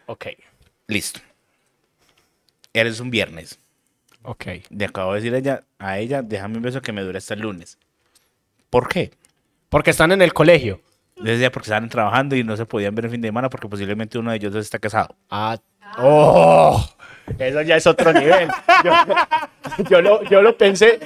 Ok. Listo. Eres un viernes. Ok. Le acabo de decir a ella, a ella, déjame un beso que me dure hasta el lunes. ¿Por qué? Porque están en el colegio. Decía porque estaban trabajando y no se podían ver el fin de semana porque posiblemente uno de ellos está casado. Ah. ¡Oh! Eso ya es otro nivel. Yo, yo lo, yo lo pensé.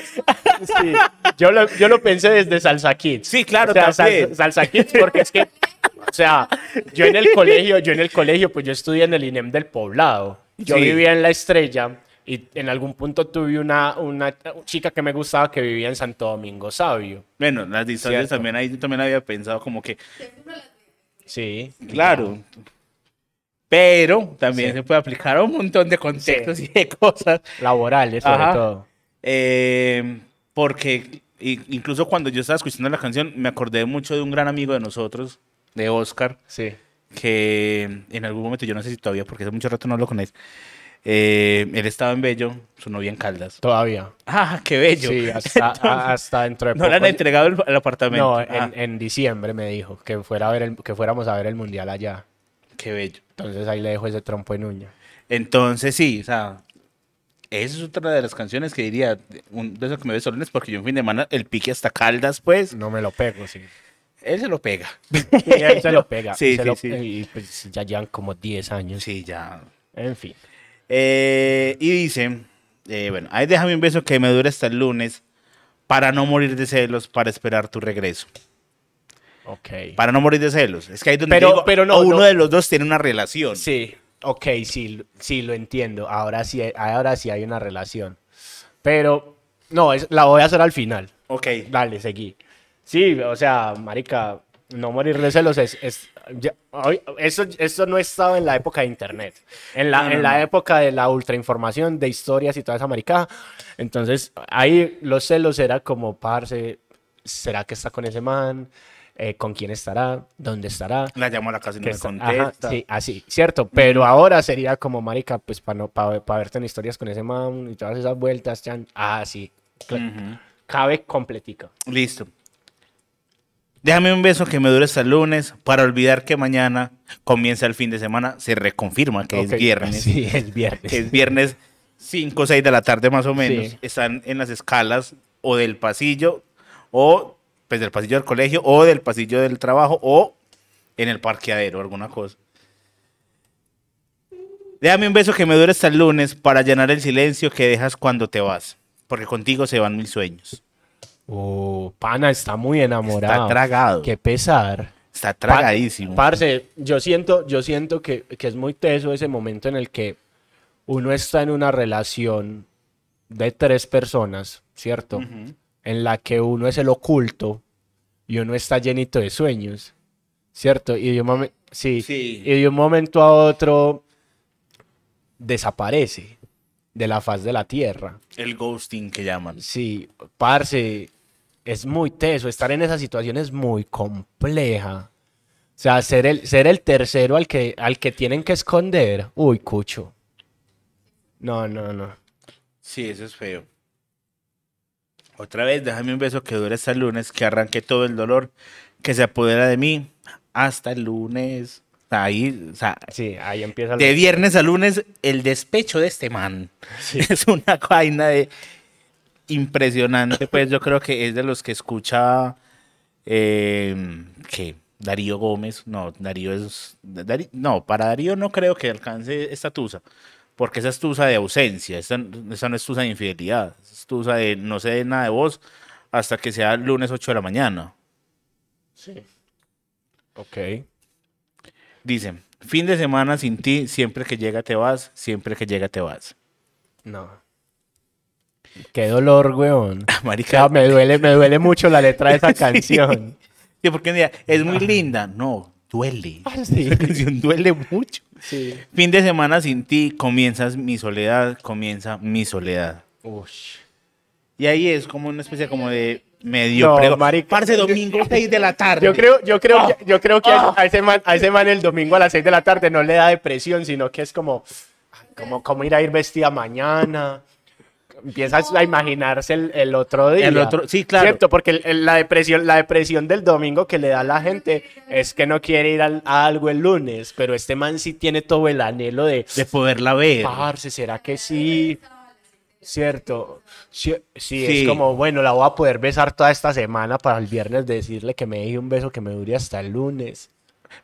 sí, yo, lo, yo lo pensé desde Salsa Kids. Sí, claro, O sea, también. salsa, salsa Kids, porque es que. O sea, yo en el colegio, yo en el colegio, pues yo estudié en el INEM del poblado. Yo Sí. vivía en La Estrella y en algún punto tuve una, una chica que me gustaba que vivía en Santo Domingo Sabio. Bueno, las distancias Cierto. también ahí yo también había pensado como que, Sí. claro. Pero también Sí. se puede aplicar a un montón de contextos y de cosas. Laborales, sobre Ajá. todo. Eh, porque incluso cuando yo estaba escuchando la canción, me acordé mucho de un gran amigo de nosotros, de Oscar, Sí. que en algún momento, yo no sé si todavía, porque hace mucho rato no hablo con él, eh, él estaba en Bello, su novia en Caldas. Todavía. ¡Ah, qué bello! Sí, hasta, dentro de no le han poco. entregado el, el apartamento. No, Ah, en, en diciembre me dijo que, fuera a ver el- que fuéramos a ver el mundial allá. qué bello. Entonces ahí le dejo ese trompo en uña. Entonces, sí, o sea, esa es otra de las canciones que diría, un, de esos que me ves porque yo en fin de semana, el pique hasta Caldas, pues, No me lo pego, sí. él se lo pega. Él se lo pega. Sí, sí, lo- sí. Y pues ya llevan como 10 años. Sí, ya. En fin. Eh, y dice, eh, bueno, ahí déjame un beso que me dure hasta el lunes para no morir de celos, para esperar tu regreso. Ok. Para no morir de celos. Es que ahí donde Pero- digo, pero no, o uno no. de los dos tiene una relación. Sí, ok, sí, sí, lo entiendo. Ahora sí, ahora sí hay una relación. Pero, no, es, la voy a hacer al final. Ok. Dale, seguí. Sí, o sea, marica, no morir de celos es... es ya- hoy- eso, eso no estaba en la época de internet. En la, No, no, en la no. época de la ultrainformación, de historias y toda esa marica. Entonces, ahí los celos era como, parce, ¿será que está con ese man? Eh, ¿Con quién estará? ¿Dónde estará? La llamo a la casa y no me ajá, contesta. sí, así, cierto. Pero ahora sería como, marica, pues para no, para verte en historias con ese man y todas esas vueltas, chan. Ah, sí. cla- Ujú. Cabe completica. Listo. Déjame un beso que me dure hasta el lunes para olvidar que mañana comienza el fin de semana. Se reconfirma que es viernes. Sí, es viernes. Que es viernes 5 o 6 de la tarde más o menos. Sí. Están en las escalas o del pasillo o pues del pasillo del colegio o del pasillo del trabajo o en el parqueadero, alguna cosa. Déjame un beso que me dure hasta el lunes para llenar el silencio que dejas cuando te vas. Porque contigo se van mis sueños. Uh, pana está muy enamorado. Está tragado. Qué pesar. Está tragadísimo. Pa- parce, yo siento, yo siento que, que es muy teso ese momento en el que uno está en una relación de tres personas, ¿cierto? En la que uno es el oculto y uno está llenito de sueños, ¿cierto? Y de un, momen- sí, Sí. y de un momento a otro desaparece de la faz de la tierra. El ghosting que llaman. Sí, parce, es muy teso. Estar en esa situación es muy compleja. O sea, ser el, ser el tercero al que, al que tienen que esconder. Uy, cucho. No, no, no. Sí, eso es feo. Otra vez, déjame un beso que dure hasta el lunes, que arranque todo el dolor que se apodera de mí hasta el lunes. Ahí, o sea, Sí, ahí empieza el... de viernes a lunes, el despecho de este man. Es una vaina de impresionante. Pues yo creo que es de los que escucha eh, que Darío Gómez. No, Darío es. Darí- no, para Darío no creo que alcance esta tusa. Porque esa es tusa de ausencia. Esa, esa no es tusa de infidelidad. Es tusa de no sé nada de vos hasta que sea el lunes 8 de la mañana. Sí. Ok. Dice, fin de semana sin ti, siempre que llega te vas, siempre que llega te vas. No. Qué dolor, weón. O Marica, sea, me duele, me duele mucho la letra de esa canción. Sí, porque mira, es muy linda. No, duele. Ah, sí. Esa canción duele mucho. Sí. Fin de semana sin ti, comienzas mi soledad, comienza mi soledad. Ush. Y ahí es como una especie como de medio No, prego. marica. Parce, domingo 6 de la tarde. Yo creo, yo creo, que, yo creo que Ah. a, ese man, a ese man el domingo a las 6 de la tarde no le da depresión, sino que es como, como, como ir a ir vestida mañana. Empiezas a imaginarse el, el otro día. El otro- sí, claro. ¿Cierto? Porque el- el- la, depresión, la depresión del domingo que le da a la gente es que no quiere ir al- a algo el lunes, pero este man sí tiene todo el anhelo de, De poderla ver. parce, ¿será que sí? Cierto. Sí, sí, Sí. es como, bueno, la voy a poder besar toda esta semana para el viernes decirle que me deje un beso que me dure hasta el lunes.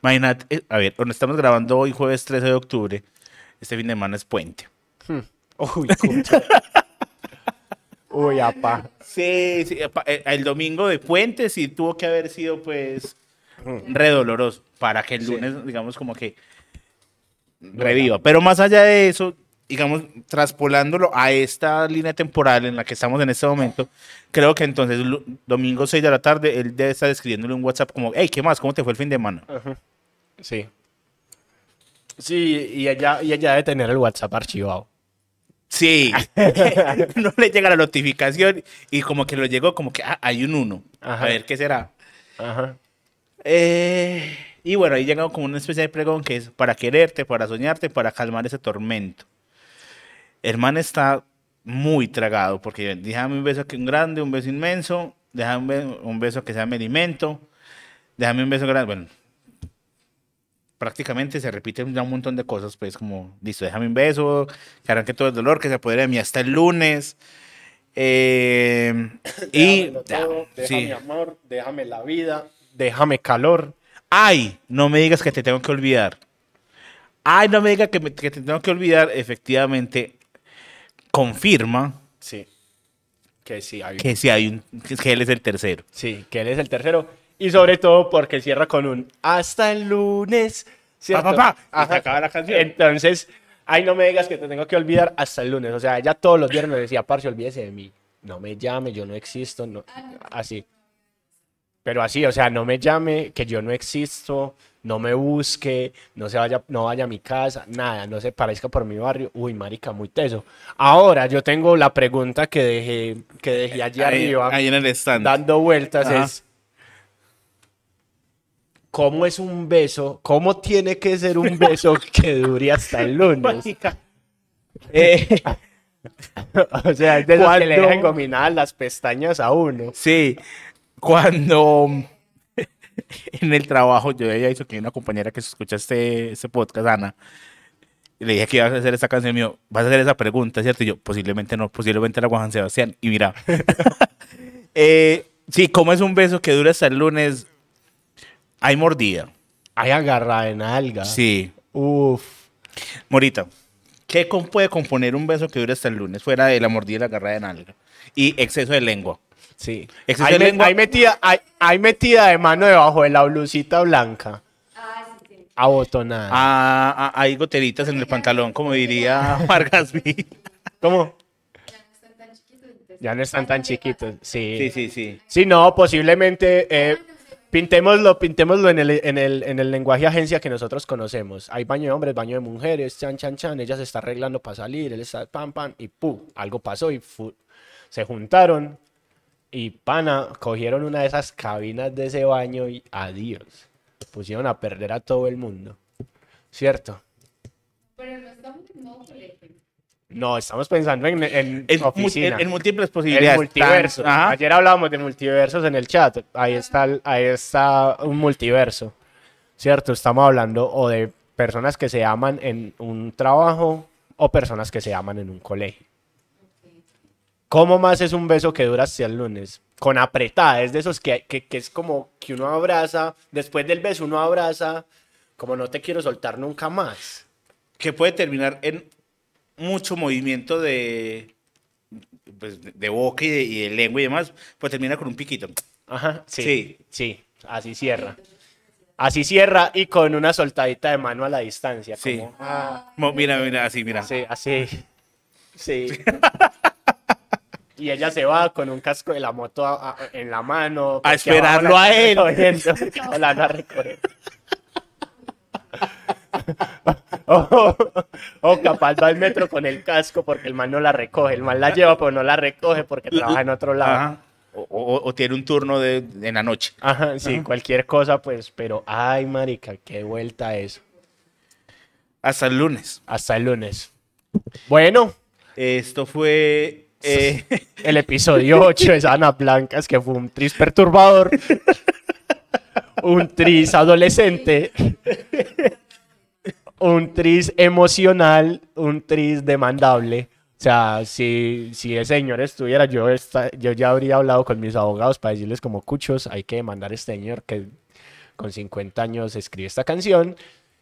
Imagínate, eh, a ver, donde estamos grabando hoy, jueves 13 de octubre, este fin de semana es puente. Uy, cucho. Uy, apá. Sí, sí, eh, el domingo de puente sí tuvo que haber sido pues re doloroso para que el lunes, digamos, como que reviva. Pero más allá de eso, digamos, traspolándolo a esta línea temporal en la que estamos en este momento, creo que entonces domingo 6 de la tarde, él debe estar escribiéndole un WhatsApp como, hey, ¿qué más? ¿Cómo te fue el fin de semana? Sí. Sí, y ella, y ella debe tener el WhatsApp archivado. Sí, no le llega la notificación y como que lo llegó como que ah, hay un uno. Ajá. A ver qué será. Ajá. Eh, y bueno, ahí llega como una especie de pregón que es para quererte, para soñarte, para calmar ese tormento. El man está muy tragado porque déjame un beso que un grande, un beso inmenso, déjame un beso, que sea mi alimento, déjame un beso grande. Bueno, prácticamente se repiten ya un montón de cosas, pues como, listo, déjame un beso, que arranque todo el dolor, que se apodere de mí hasta el lunes. Eh, y todo, déjame sí. amor, déjame la vida, déjame calor. Ay, no me digas que te tengo que olvidar. Ay, no me digas que, me- que te tengo que olvidar. Efectivamente, confirma Sí. Que sí, hay que sí hay un, que él es el tercero. Sí, que él es el tercero. Y sobre todo porque cierra con un hasta el lunes. ¿cierto? Pa, pa, acaba la canción. Entonces, ay, no me digas que te tengo que olvidar hasta el lunes. O sea, ella todos los viernes decía, parce, olvídese de mí. No me llame, yo no existo. No... Así. Pero así, o sea, no me llame, que yo no existo, no me busque, no se vaya, no vaya a mi casa, nada, no se parezca por mi barrio. Uy, marica, muy teso. Ahora, yo tengo la pregunta que dejé, que dejé allí Ahí, arriba ahí en el stand. dando vueltas Ajá. es cómo es un beso, cómo tiene que ser un beso que dure hasta el lunes. Eh, o sea, es de esos que le dejan las pestañas a uno. sí, cuando en el trabajo, yo ya hizo que hay una compañera que escucha este, este podcast, Ana, le dije que ibas a hacer esta canción, mío, vas a hacer esa pregunta, ¿cierto? Y yo, posiblemente no, posiblemente era Juan Sebastián. Y mira, eh, sí, ¿cómo es un beso que dura hasta el lunes? Hay mordida. Hay agarrada en alga. Sí. Uf. Morita, ¿qué puede componer un beso que dure hasta el lunes fuera de la mordida y la agarrada de nalga? Y exceso de lengua. Sí. Exceso Hay, de me- lengua. hay metida, hay, hay metida de mano debajo de la blusita blanca. Abotonada. Ah, ah, hay goteritas en el pantalón, como diría Vargas B. ¿Cómo? Ya no están tan chiquitos. Sí. Sí, sí, sí. Sí, no, posiblemente eh, pintémoslo, pintémoslo en el, en, el, en el lenguaje agencia que nosotros conocemos. Hay baño de hombres, baño de mujeres, chan, chan, chan. Ella se está arreglando para salir, él está pam, pam, y ¡pum! Algo pasó y fu- se juntaron y pana, cogieron una de esas cabinas de ese baño y adiós. Pusieron a perder a todo el mundo. ¿Cierto? Pero no estamos colegio. No, estamos pensando en, en, oficina. en- en múltiples El posibilidades. multiverso. Tan- ajá. Ayer hablábamos de multiversos en el chat. Ahí está, el- ahí está un multiverso. ¿Cierto? Estamos hablando o de personas que se aman en un trabajo o personas que se aman en un colegio. ¿Cómo más es un beso que dura hasta el lunes? Con apretada, es de esos que, que, que es como que uno abraza, después del beso uno abraza, como no te quiero soltar nunca más. Que puede terminar en mucho movimiento de, pues, de- boca y de, y de lengua y demás, pues termina con un piquito. Ajá, sí, Sí. sí, así cierra. Así cierra y con una soltadita de mano a la distancia. Sí. como, ah, Mo- Mira, mira, así, mira. así, así. Sí. y ella se va con un casco de la moto a- a- en la mano. porque esperarlo a él. recogiendo, o la van a recoger. O, o capaz va al metro con el casco porque el man no la recoge. El man la lleva, pero no la recoge porque trabaja en otro lado. Ajá. O, o- o tiene un turno de, de en la noche. Ajá, sí, cualquier cosa, pues, pero ay, marica, qué vuelta eso. Hasta el lunes. Hasta el lunes. Bueno, Esto fue. eh, el episodio 8 de Sanas Blancas, que fue un tris perturbador, un tris adolescente, un tris emocional, un tris demandable. O sea, si, si ese señor estuviera, yo, esta- yo ya habría hablado con mis abogados para decirles como cuchos, hay que demandar a este señor que con 50 años escribe esta canción.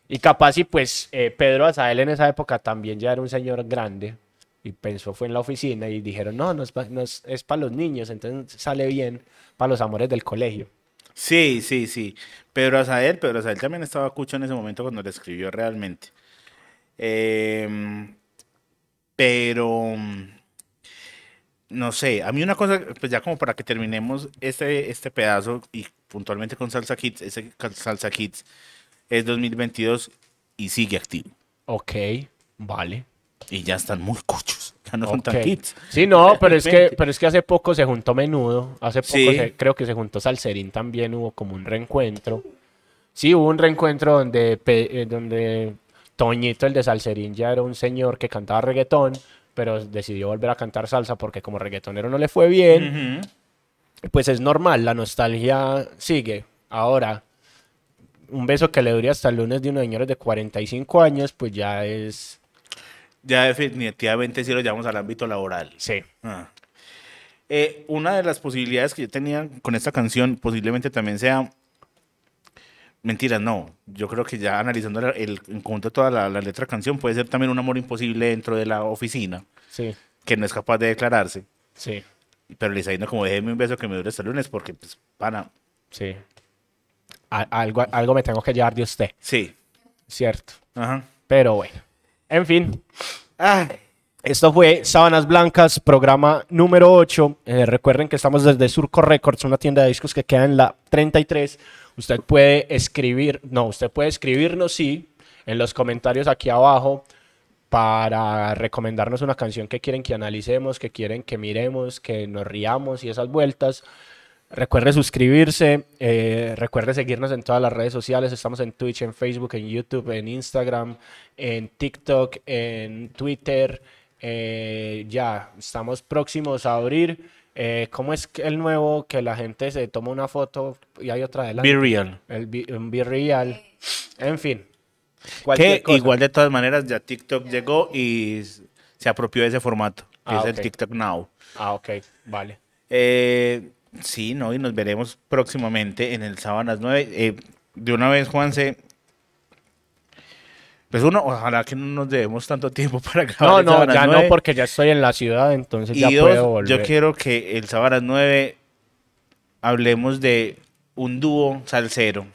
Y capaz y pues eh, Pedro Azael en esa época también ya era un señor grande y pensó fue en la oficina y dijeron, no, no es para los niños, entonces sale bien para los amores del colegio. Sí, sí, sí. Pedro Azael, Pedro Azael también estaba cucho en ese momento cuando le escribió realmente. Em, pero. No sé, a mí una cosa, pues ya como para que terminemos este, este pedazo y puntualmente con Salsa Kids, ese Salsa Kids es 2022 y sigue activo. Ok, vale. Y ya están muy cuchos. Ya no son Ok. tan hits. Sí, no, pero es que, pero es que hace poco se juntó Menudo, hace poco Sí. se- creo que se juntó Salserín también, hubo como un reencuentro. Sí, hubo un reencuentro donde, eh, donde Toñito, el de Salserín, ya era un señor que cantaba reggaetón, pero decidió volver a cantar salsa porque como reggaetonero no le fue bien. Pues es normal, la nostalgia sigue. Ahora, un beso que le dure hasta el lunes de unos señores de 45 años, pues ya es... Ya definitivamente sí lo llevamos al ámbito laboral. Sí. Ah. Eh, una de las posibilidades que yo tenía con esta canción posiblemente también sea... Mentiras, no. Yo creo que ya analizando el, en conjunto toda la, la letra de canción puede ser también un amor imposible dentro de la oficina, Sí, que no es capaz de declararse. sí, Pero le está diciendo como déjeme un beso que me dure hasta el lunes porque, pues, pana. sí. Algo, algo me tengo que llevar de usted, Sí. cierto. Ajá. Pero bueno. En fin, Ah, esto fue Sábanas Blancas, programa número 8. Eh, recuerden que estamos desde Surco Records, una tienda de discos que queda en la 33. Usted puede escribir, no, usted puede escribirnos, sí, en los comentarios aquí abajo para recomendarnos una canción que quieren que analicemos, que quieren que miremos, que nos riamos y esas vueltas. Recuerde suscribirse, eh, recuerde seguirnos en todas las redes sociales. Estamos en Twitch, en Facebook, en YouTube, en Instagram, en TikTok, en Twitter. eh, ya, estamos próximos a abrir. Eh, ¿Cómo es el nuevo que la gente se toma una foto y hay otra adelante? be real. El bi- un Be Real. En fin. Que cosa. igual de todas maneras ya TikTok llegó y se apropió de ese formato, que Ah, es ok. el TikTok Now. Ah, ok, vale. Eh, sí, ¿no? Y nos veremos próximamente en el Sábanas 9. Eh, de una vez, Juanse. Pues uno, ojalá que no nos debemos tanto tiempo para grabar No, el no, ya 9. no, porque ya estoy en la ciudad, entonces ya puedo volver. yo quiero que el Sábanas 9 hablemos de un dúo salsero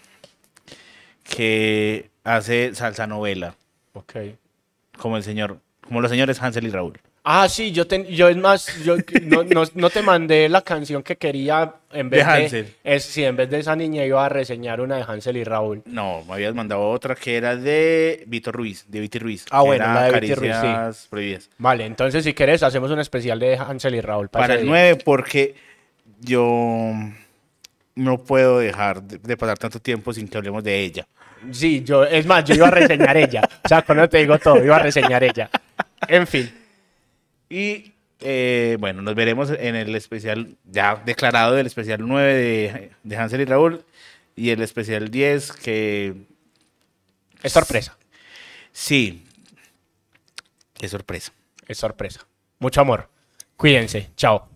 que hace salsa novela, Ok. como el señor, como los señores Hansel y Raúl. Ah, sí, yo, ten- yo es más, yo no, no- no te mandé la canción que quería en vez De de, es, sí, en vez de esa niña iba a reseñar una de Hansel y Raúl. No, me habías mandado otra que era de Vito Ruiz, de Viti Ruiz. Ah, bueno, era la de Viti Ruiz, sí. Prohibidas. Vale, entonces si quieres hacemos un especial de Hansel y Raúl Para ese el día. 9, porque yo no puedo dejar de, de pasar tanto tiempo sin que hablemos de ella. Sí, yo, es más, yo iba a reseñar ella. O sea, cuando te digo todo, iba a reseñar ella. En fin, Y eh, bueno, nos veremos en el especial, ya declarado del especial 9 de, de Hansel y Raúl. Y el especial 10, que es sorpresa, sí, qué sorpresa. es sorpresa. Mucho amor. Cuídense, chao.